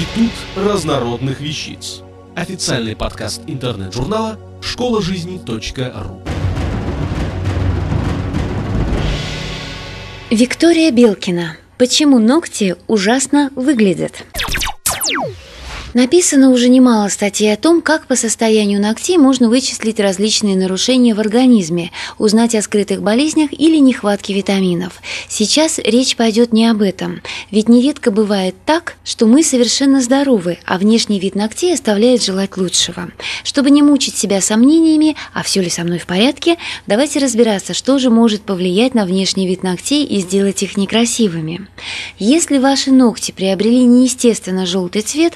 Институт разнородных вещиц. Официальный подкаст интернет-журнала школа жизни.ру. Виктория Белкина. Почему ногти ужасно выглядят? Написано уже немало статей о том, как по состоянию ногтей можно вычислить различные нарушения в организме, узнать о скрытых болезнях или нехватке витаминов. Сейчас речь пойдет не об этом, ведь нередко бывает так, что мы совершенно здоровы, а внешний вид ногтей оставляет желать лучшего. Чтобы не мучить себя сомнениями, а все ли со мной в порядке, давайте разбираться, что же может повлиять на внешний вид ногтей и сделать их некрасивыми. Если ваши ногти приобрели неестественно желтый цвет,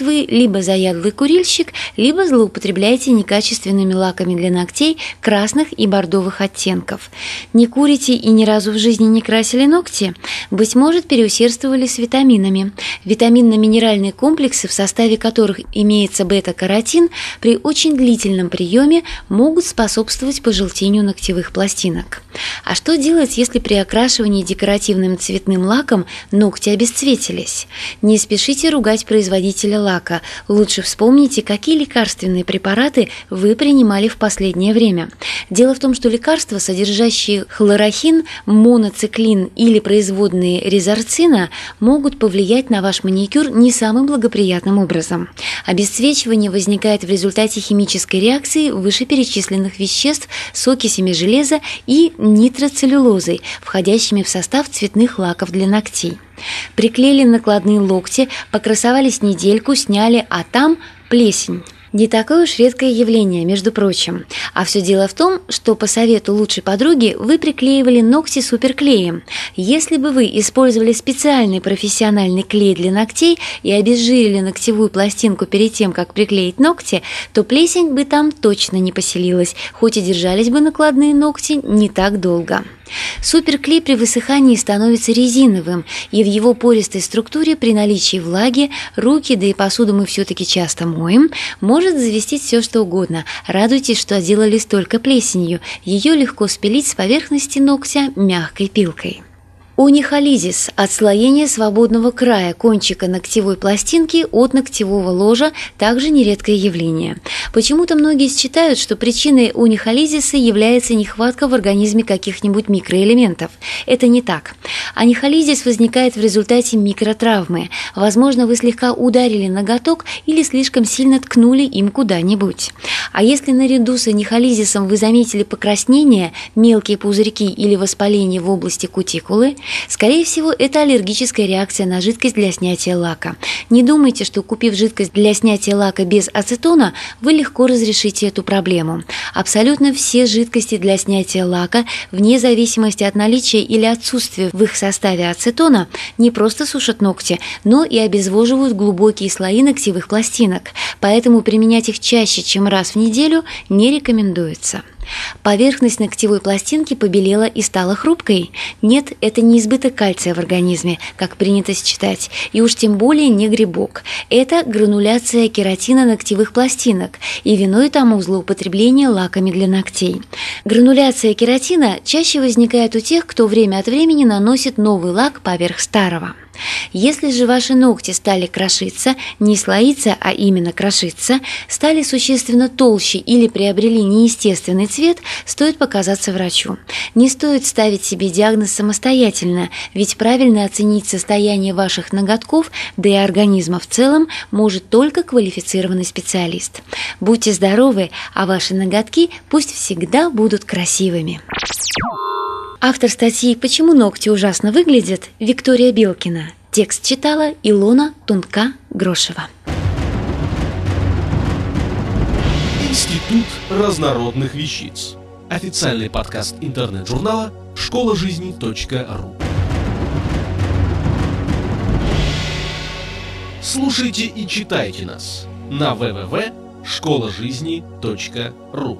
вы либо заядлый курильщик, либо злоупотребляете некачественными лаками для ногтей красных и бордовых оттенков. Не курите и ни разу в жизни не красили ногти? Быть может, переусердствовали с витаминами. Витаминно-минеральные комплексы, в составе которых имеется бета-каротин, при очень длительном приеме могут способствовать пожелтению ногтевых пластинок. А что делать, если при окрашивании декоративным цветным лаком ногти обесцветились? Не спешите ругать производителя лака. Лучше вспомните, какие лекарственные препараты вы принимали в последнее время. Дело в том, что лекарства, содержащие хлорохин, моноциклин или производные резорцина, могут повлиять на ваш маникюр не самым благоприятным образом. Обесцвечивание возникает в результате химической реакции вышеперечисленных веществ с окисями железа и нитроцеллюлозой, входящими в состав цветных лаков для ногтей. Приклеили накладные локти, покрасовались недельку, сняли, а там плесень. Не такое уж редкое явление, между прочим. А все дело в том, что по совету лучшей подруги вы приклеивали ногти суперклеем. Если бы вы использовали специальный профессиональный клей для ногтей и обезжирили ногтевую пластинку перед тем, как приклеить ногти, то плесень бы там точно не поселилась, хоть и держались бы накладные ногти не так долго. Суперклей при высыхании становится резиновым, и в его пористой структуре при наличии влаги руки, да и посуду мы все-таки часто моем, может завестись все что угодно. Радуйтесь, что отделались только плесенью. Ее легко спилить с поверхности ногтя мягкой пилкой. Унихолизис – отслоение свободного края кончика ногтевой пластинки от ногтевого ложа – также нередкое явление. Почему-то многие считают, что причиной унихолизиса является нехватка в организме каких-нибудь микроэлементов. Это не так. Анихолизис возникает в результате микротравмы. Возможно, вы слегка ударили ноготок или слишком сильно ткнули им куда-нибудь. А если наряду с анихолизисом вы заметили покраснение, мелкие пузырьки или воспаление в области кутикулы – Скорее всего, это аллергическая реакция на жидкость для снятия лака. Не думайте, что купив жидкость для снятия лака без ацетона, вы легко разрешите эту проблему. Абсолютно все жидкости для снятия лака, вне зависимости от наличия или отсутствия в их составе ацетона, не просто сушат ногти, но и обезвоживают глубокие слои ногтевых пластинок. Поэтому применять их чаще, чем раз в неделю, не рекомендуется. Поверхность ногтевой пластинки побелела и стала хрупкой. Нет, это не избыток кальция в организме, как принято считать, и уж тем более не грибок. Это грануляция кератина ногтевых пластинок, и виной тому злоупотребление лаками для ногтей. Грануляция кератина чаще возникает у тех, кто время от времени наносит новый лак поверх старого. Если же ваши ногти стали крошиться, не слоиться, а именно крошиться, стали существенно толще или приобрели неестественный цвет, стоит показаться врачу. Не стоит ставить себе диагноз самостоятельно, ведь правильно оценить состояние ваших ноготков, да и организма в целом, может только квалифицированный специалист. Будьте здоровы, а ваши ноготки пусть всегда будут красивыми. Автор статьи «Почему ногти ужасно выглядят» Виктория Белкина. Текст читала Илона Тунка-Грошева. Институт разнородных вещиц. Официальный подкаст интернет-журнала школа жизни.ру. Слушайте и читайте нас на www.школажизни.ру.